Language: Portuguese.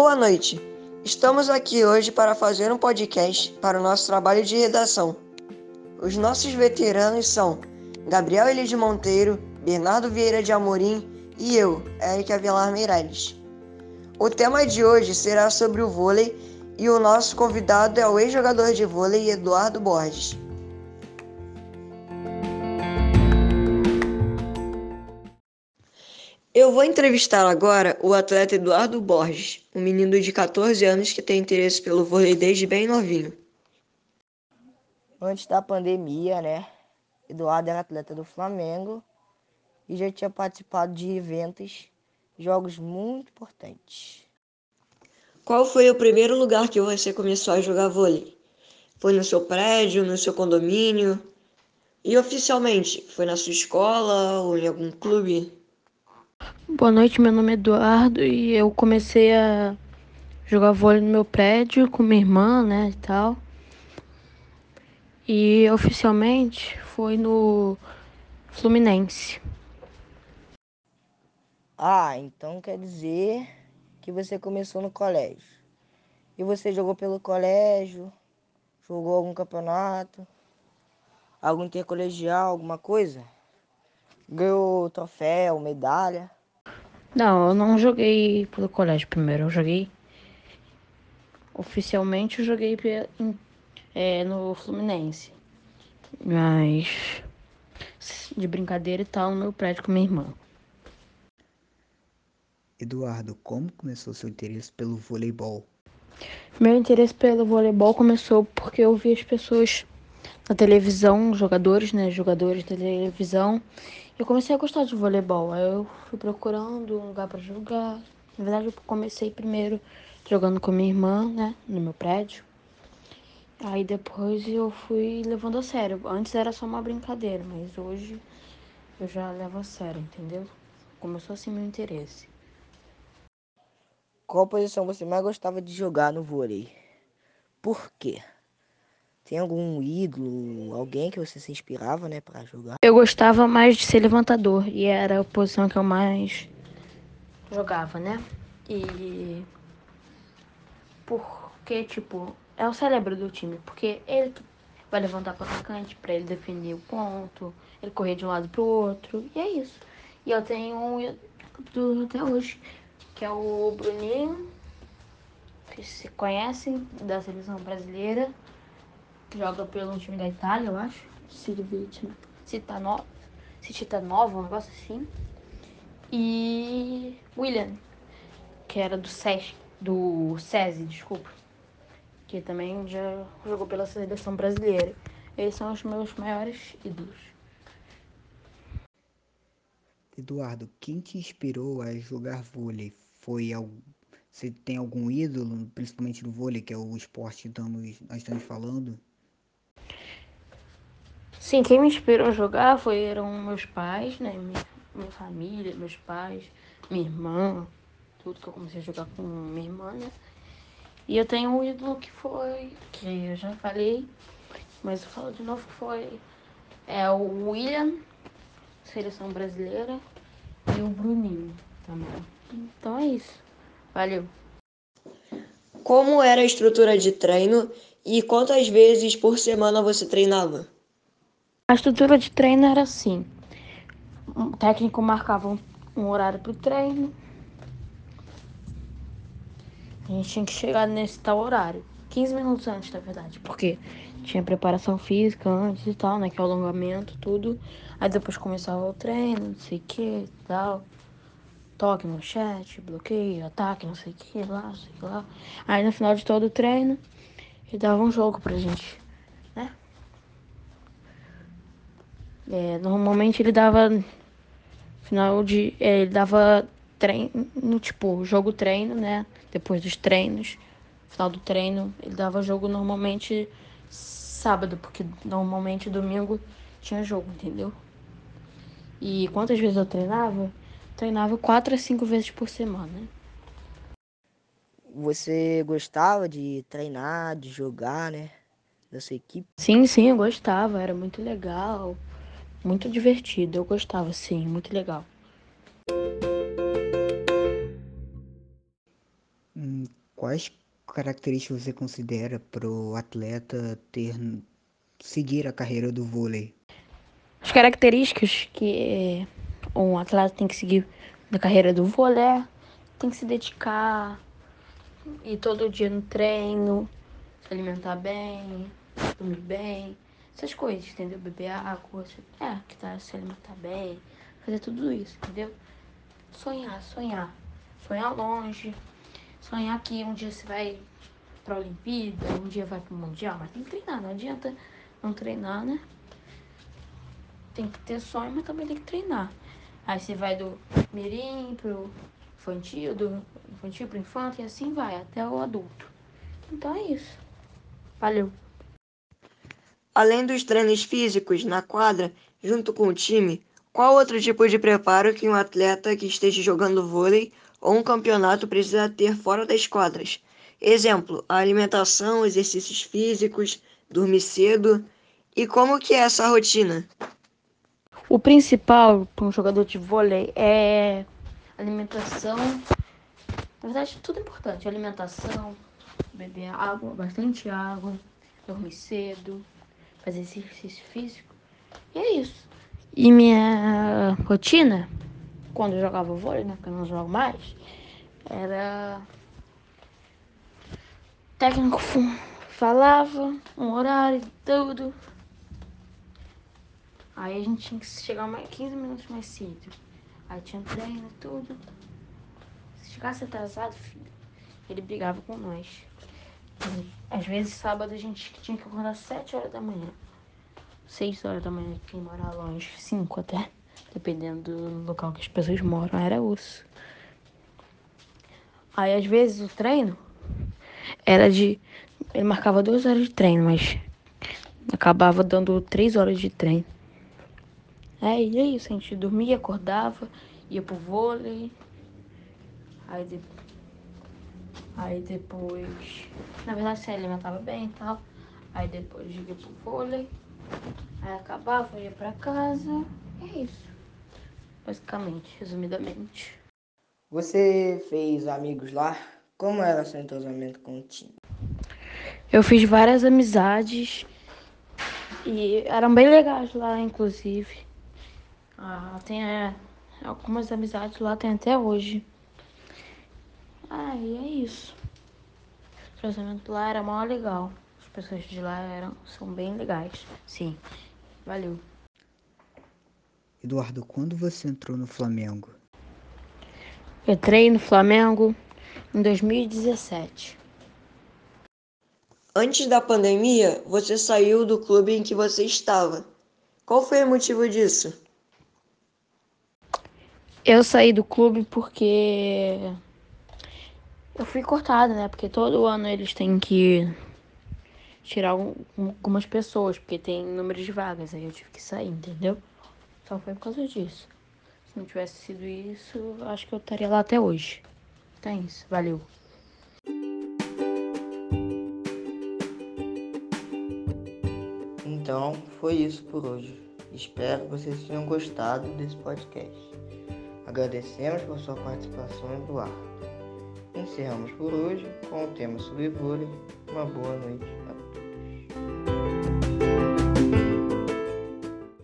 Boa noite. Estamos aqui hoje para fazer um podcast para o nosso trabalho de redação. Os nossos veteranos são Gabriel Eli de Monteiro, Bernardo Vieira de Amorim e eu, Eric Avelar Meirelles. O tema de hoje será sobre o vôlei e o nosso convidado é o ex-jogador de vôlei Eduardo Borges. Eu vou entrevistar agora o atleta Eduardo Borges, um menino de 14 anos que tem interesse pelo vôlei desde bem novinho. Antes da pandemia, né? Eduardo era atleta do Flamengo e já tinha participado de eventos, jogos muito importantes. Qual foi o primeiro lugar que você começou a jogar vôlei? Foi no seu prédio, no seu condomínio? E oficialmente, foi na sua escola ou em algum clube? Boa noite, meu nome é Eduardo e eu comecei a jogar vôlei no meu prédio com minha irmã, né, e tal. E oficialmente foi no Fluminense. Ah, então quer dizer que você começou no colégio. E você jogou pelo colégio? Jogou algum campeonato? Algum intercolegial, alguma coisa? Ganhou troféu, medalha? Não, eu não joguei pelo colégio primeiro, eu joguei. Oficialmente eu joguei é, no Fluminense. Mas de brincadeira e tal, no meu prédio com minha irmã. Eduardo, como começou seu interesse pelo voleibol? Meu interesse pelo voleibol começou porque eu vi as pessoas na televisão, jogadores, né, jogadores da televisão, eu comecei a gostar de voleibol. Aí eu fui procurando um lugar para jogar. Na verdade, eu comecei primeiro jogando com minha irmã, né, no meu prédio. Aí depois eu fui levando a sério. Antes era só uma brincadeira, mas hoje eu já levo a sério, entendeu? Começou assim meu interesse. Qual posição você mais gostava de jogar no vôlei? Por quê? Tem algum ídolo, alguém que você se inspirava, né, para jogar? Eu gostava mais de ser levantador e era a posição que eu mais jogava, né? E porque tipo, é o cérebro do time, porque ele vai levantar para o atacante para ele defender o ponto, ele correr de um lado para o outro, e é isso. E eu tenho um ídolo até hoje, que é o Bruninho, que se conhecem da seleção brasileira joga pelo time da Itália, eu acho. Citanova, Citanova, um negócio assim. E William, que era do SESC, do SESI, desculpa. Que também já jogou pela seleção brasileira. Eles são os meus maiores ídolos. Eduardo, quem te inspirou a jogar vôlei? Foi algum você tem algum ídolo, principalmente no vôlei, que é o esporte que estamos, nós estamos falando? Sim, quem me inspirou a jogar foram meus pais, né? Minha, minha família, meus pais, minha irmã, tudo que eu comecei a jogar com minha irmã, né? E eu tenho um ídolo que foi, que eu já falei, mas eu falo de novo que foi é o William, seleção brasileira, e o Bruninho também. Então é isso. Valeu. Como era a estrutura de treino e quantas vezes por semana você treinava? A estrutura de treino era assim: o técnico marcava um, um horário para o treino. A gente tinha que chegar nesse tal horário, 15 minutos antes, na verdade, porque tinha preparação física antes e tal, né? Que é o alongamento, tudo. Aí depois começava o treino, não sei o que tal. Toque no chat, bloqueio, ataque, não sei o que lá, sei lá. Aí no final de todo o treino, ele dava um jogo pra gente É, normalmente ele dava final de. É, ele dava treino, tipo, jogo treino, né? Depois dos treinos. Final do treino, ele dava jogo normalmente sábado, porque normalmente domingo tinha jogo, entendeu? E quantas vezes eu treinava? Treinava quatro a cinco vezes por semana. Você gostava de treinar, de jogar, né? Da sua equipe? Sim, sim, eu gostava, era muito legal muito divertido. Eu gostava, sim, muito legal. Hum, Quais características você considera para o atleta ter seguir a carreira do vôlei? As características que um atleta tem que seguir na carreira do vôlei é tem que se dedicar, ir todo dia no treino, se alimentar bem, dormir bem, essas coisas, entendeu? Beber água, é, que tá, se alimentar bem, fazer tudo isso, entendeu? Sonhar, sonhar. Sonhar longe. Sonhar que um dia você vai pra Olimpíada, um dia vai pro Mundial, mas tem que treinar, não adianta não treinar, né? Tem que ter sonho, mas também tem que treinar. Aí você vai do mirim pro infantil, do infantil pro infante e assim vai, até o adulto. Então é isso. Valeu. Além dos treinos físicos na quadra, junto com o time, qual outro tipo de preparo que um atleta que esteja jogando vôlei ou um campeonato precisa ter fora das quadras? Exemplo, a alimentação, exercícios físicos, dormir cedo. E como que é essa rotina? O principal para um jogador de vôlei é alimentação. Na verdade, tudo é importante. Alimentação, beber água, bastante água, dormir cedo, fazer exercício físico. E é isso. E minha rotina, quando eu jogava vôlei, né? Porque eu não jogo mais, era. Técnico falava um horário, tudo. Aí a gente tinha que chegar mais 15 minutos mais cedo. Aí tinha treino, tudo. Se chegasse atrasado, filho, ele brigava com nós. Às vezes, sábado, a gente tinha que acordar às 7 horas da manhã. 6 horas da manhã, quem mora longe, 5 até. Dependendo do local que as pessoas moram, era osso. Aí, às vezes, o treino era de. Ele marcava duas horas de treino, mas acabava dando três horas de treino. E é isso, a gente dormia, acordava, ia pro vôlei. Aí depois Aí depois, na verdade, se alimentava bem e tal. Aí depois ia pro vôlei. Aí acabava, ia pra casa. É isso. Basicamente, resumidamente. Você fez amigos lá? Como era seu entrosamento com o time? Eu fiz várias amizades e eram bem legais lá, inclusive. Ah, tem é, algumas amizades lá, tem até hoje. Ah, e é isso. O tratamento lá era mó legal. As pessoas de lá eram, são bem legais. Sim. Valeu. Eduardo, quando você entrou no Flamengo? Entrei no Flamengo em 2017. Antes da pandemia, você saiu do clube em que você estava. Qual foi o motivo disso? Eu saí do clube porque eu fui cortada, né? Porque todo ano eles têm que tirar algumas pessoas, porque tem número de vagas. Aí eu tive que sair, entendeu? Só foi por causa disso. Se não tivesse sido isso, acho que eu estaria lá até hoje. Então é isso. Valeu. Então, foi isso por hoje. Espero que vocês tenham gostado desse podcast. Agradecemos por sua participação, Eduardo. Encerramos por hoje com o tema sobre vôlei. Uma boa noite.